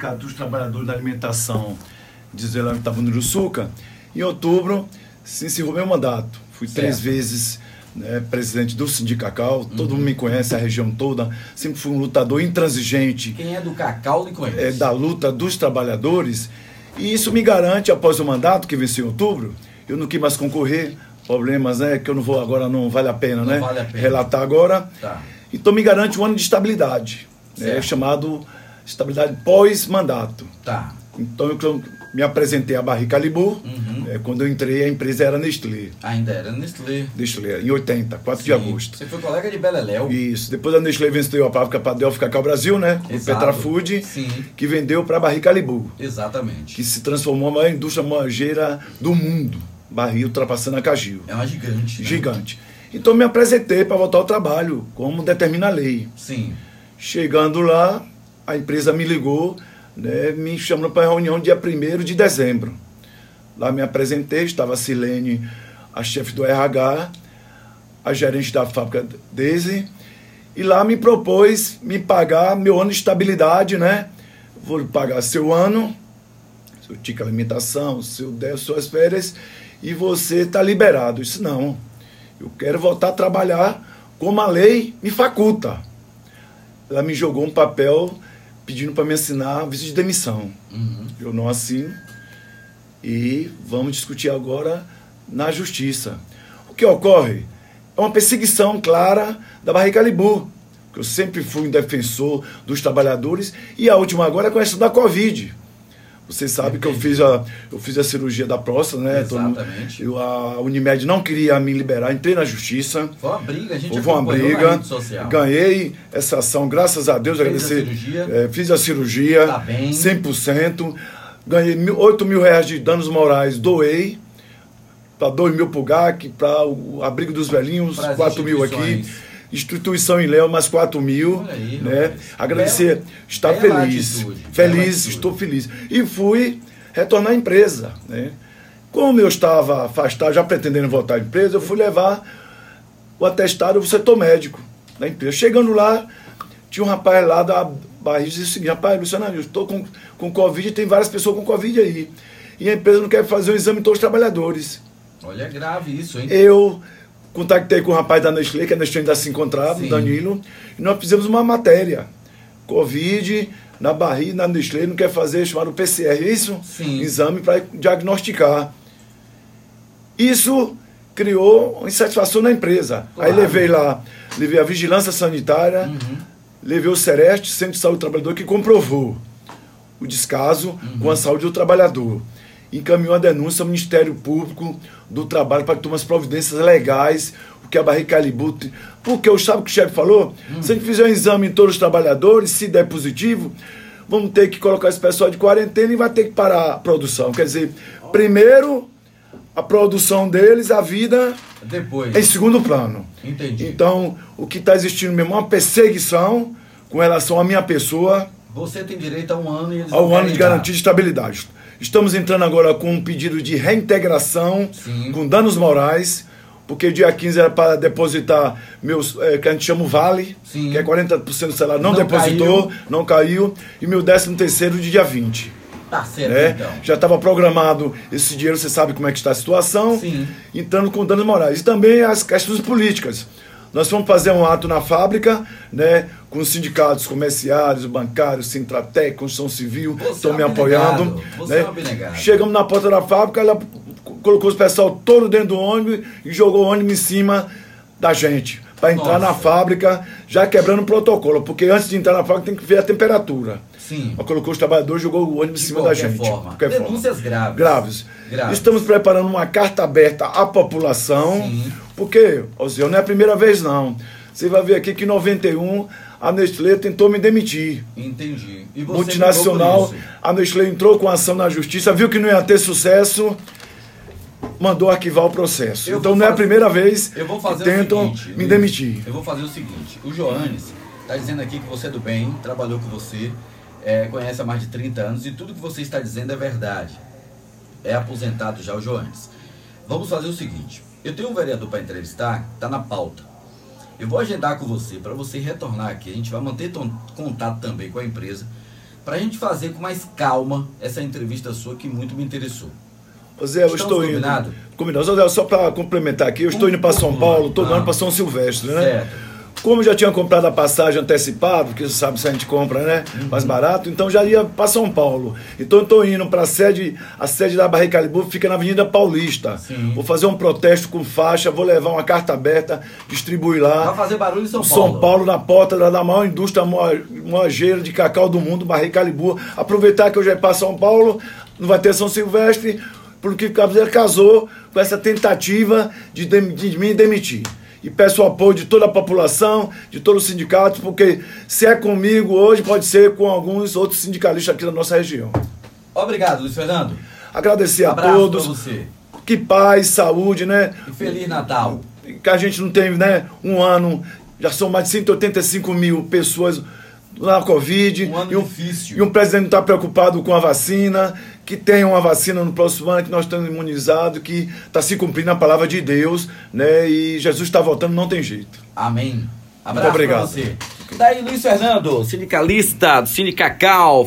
Sindicato dos Trabalhadores da Alimentação de Zelândia do Suca, em outubro se encerrou meu mandato. Fui certo. três vezes né, presidente do Sindicacau, todo mundo me conhece, a região toda. Sempre fui um lutador intransigente. Quem é do Cacau me conhece. É, da luta dos trabalhadores. E isso me garante, após o mandato, que venceu em outubro, eu não quis mais concorrer. Problemas, né? Que eu não vou agora, não vale a pena, não né? Vale a pena. Relatar agora. Tá. Então me garante um ano de estabilidade. Né, chamado estabilidade pós-mandato. Tá. Então eu me apresentei a Barrica Libu. Uhum. É, quando eu entrei, a empresa era Nestlé. Ainda era Nestlé. Nestlé, em 80, 4 Sim. de agosto. Você foi colega de Beleléu. Isso. Depois a Nestlé vendeu a fábrica para Delphi Cacau Brasil, né? O Petra Food, Sim. que vendeu para a Barrica Libu. Exatamente. Que se transformou na maior indústria moageira do mundo. Barril ultrapassando a Cagil. É uma gigante. Né? Gigante. Então me apresentei para voltar ao trabalho, como determina a lei. Sim. Chegando lá, a empresa me ligou né, me chamando para a reunião dia 1 de dezembro. Lá me apresentei, estava a Silene, a chefe do RH, a gerente da fábrica Daisy, e lá me propôs me pagar meu ano de estabilidade, né? Vou pagar seu ano, seu ticket alimentação, seu 10, suas férias, e você está liberado. Isso não. Eu quero voltar a trabalhar como a lei me faculta. Ela me jogou um papel pedindo para me assinar visto de demissão. Uhum. Eu não assino. E vamos discutir agora na justiça. O que ocorre é uma perseguição clara da Barriga Libu, que eu sempre fui um defensor dos trabalhadores, e a última agora é com essa da Covid. Você sabe que eu fiz a, eu fiz a cirurgia da próstata, né? Exatamente. Eu, a Unimed não queria me liberar, entrei na justiça. Foi uma briga, a gente Houve uma briga. Ganhei essa ação, graças a Deus, Fez agradecer. A cirurgia. É, fiz a cirurgia. Tá bem. 100%. Ganhei mil, 8 mil reais de danos morais, doei. Para 2 mil para o GAC, para o abrigo dos velhinhos, 4 mil aqui instituição em Léo, mais 4 mil. Aí, né? Agradecer, bela, estar bela feliz. Atitude, feliz, estou feliz. E fui retornar à empresa. Né? Como eu estava afastado, já pretendendo voltar à empresa, eu fui levar o atestado do setor médico da empresa. Chegando lá, tinha um rapaz lá da barriga e disse o seguinte, rapaz, Luciano, eu estou com, com Covid e tem várias pessoas com Covid aí. E a empresa não quer fazer o exame de todos os trabalhadores. Olha, é grave isso, hein? Eu Contactei com o rapaz da Nestlé, que a Nestlé ainda se encontrava, o Danilo, e nós fizemos uma matéria. Covid na barriga, na Nestlé, não quer fazer chamado PCR, é isso? Sim. Exame para diagnosticar. Isso criou insatisfação na empresa. Claro. Aí levei lá, levei a vigilância sanitária, uhum. levei o Sereste, Centro de Saúde do Trabalhador, que comprovou o descaso uhum. com a saúde do trabalhador encaminhou a denúncia ao Ministério Público do Trabalho para que tome as providências legais, o que a Barrica Calibu. Porque eu sabe o que o chefe falou? Hum. Se a gente fizer um exame em todos os trabalhadores, se der positivo, vamos ter que colocar esse pessoal de quarentena e vai ter que parar a produção. Quer dizer, primeiro a produção deles, a vida depois em segundo plano. Entendi. Então, o que está existindo mesmo é uma perseguição com relação à minha pessoa. Você tem direito a um ano e eles a um ano de garantia de estabilidade. Estamos entrando agora com um pedido de reintegração Sim. com danos morais, porque dia 15 era para depositar meus, é, que a gente chama o Vale, Sim. que é 40% do salário, não, não depositou, caiu. não caiu, e meu 13 terceiro de dia 20. Tá certo, né? então. Já estava programado esse dinheiro, você sabe como é que está a situação, Sim. entrando com danos morais. E também as questões políticas. Nós vamos fazer um ato na fábrica, né, com os sindicatos comerciários, bancários, Sintratec, Construção Civil, estão me apoiando. Né? É Chegamos na porta da fábrica, ela colocou os pessoal todo dentro do ônibus e jogou o ônibus em cima da gente. Para entrar Nossa. na fábrica, já quebrando o protocolo, porque antes de entrar na fábrica tem que ver a temperatura. Sim. Ela colocou os trabalhadores jogou o ônibus em cima da gente. Forma. Denúncias forma. graves. graves. Graves. Estamos preparando uma carta aberta à população, Sim. porque, Ozio, não é a primeira vez não. Você vai ver aqui que em 91 a Nestlé tentou me demitir. Entendi. E você Multinacional, a Nestlé entrou com ação na justiça, viu que não ia ter sucesso, mandou arquivar o processo. Eu então não é a primeira vez que tentam seguinte, me demitir. Eu vou fazer o seguinte: o Joanes está dizendo aqui que você é do bem, trabalhou com você, é, conhece há mais de 30 anos e tudo que você está dizendo é verdade. É aposentado já o Joanes. Vamos fazer o seguinte: eu tenho um vereador para entrevistar, está na pauta. Eu vou agendar com você para você retornar aqui. A gente vai manter contato também com a empresa. para a gente fazer com mais calma essa entrevista sua que muito me interessou. Zé, eu Estamos estou indo. combinado? Combinado. Zé, só para complementar aqui, eu estou indo para São Paulo, estou Ah. indo para São Silvestre, né? Certo. Como já tinha comprado a passagem antecipada, porque você sabe se a gente compra, né? Uhum. Mais barato, então já ia para São Paulo. Então eu estou indo para a sede, a sede da Calibu fica na Avenida Paulista. Sim. Vou fazer um protesto com faixa, vou levar uma carta aberta, distribuir lá. Vai fazer barulho em São Paulo. São Paulo na porta da, da maior indústria moa- moageira de cacau do mundo, Barriga Calibu. Aproveitar que eu já ia para São Paulo, não vai ter São Silvestre, porque o Cabeleiro casou com essa tentativa de, dem- de me demitir. E peço o apoio de toda a população, de todos os sindicatos, porque se é comigo hoje, pode ser com alguns outros sindicalistas aqui da nossa região. Obrigado, Luiz Fernando. Agradecer a Abraço todos. pra você. Que paz, saúde, né? E Feliz Natal. que a gente não tem né, um ano, já são mais de 185 mil pessoas na Covid. Um ano e, um, difícil. e um presidente não está preocupado com a vacina, que tenha uma vacina no próximo ano, que nós estamos imunizados, que está se cumprindo a palavra de Deus, né? E Jesus está voltando, não tem jeito. Amém. Abraço obrigado. pra você. Daí, Luiz Fernando, sindicalista do Sindicacau,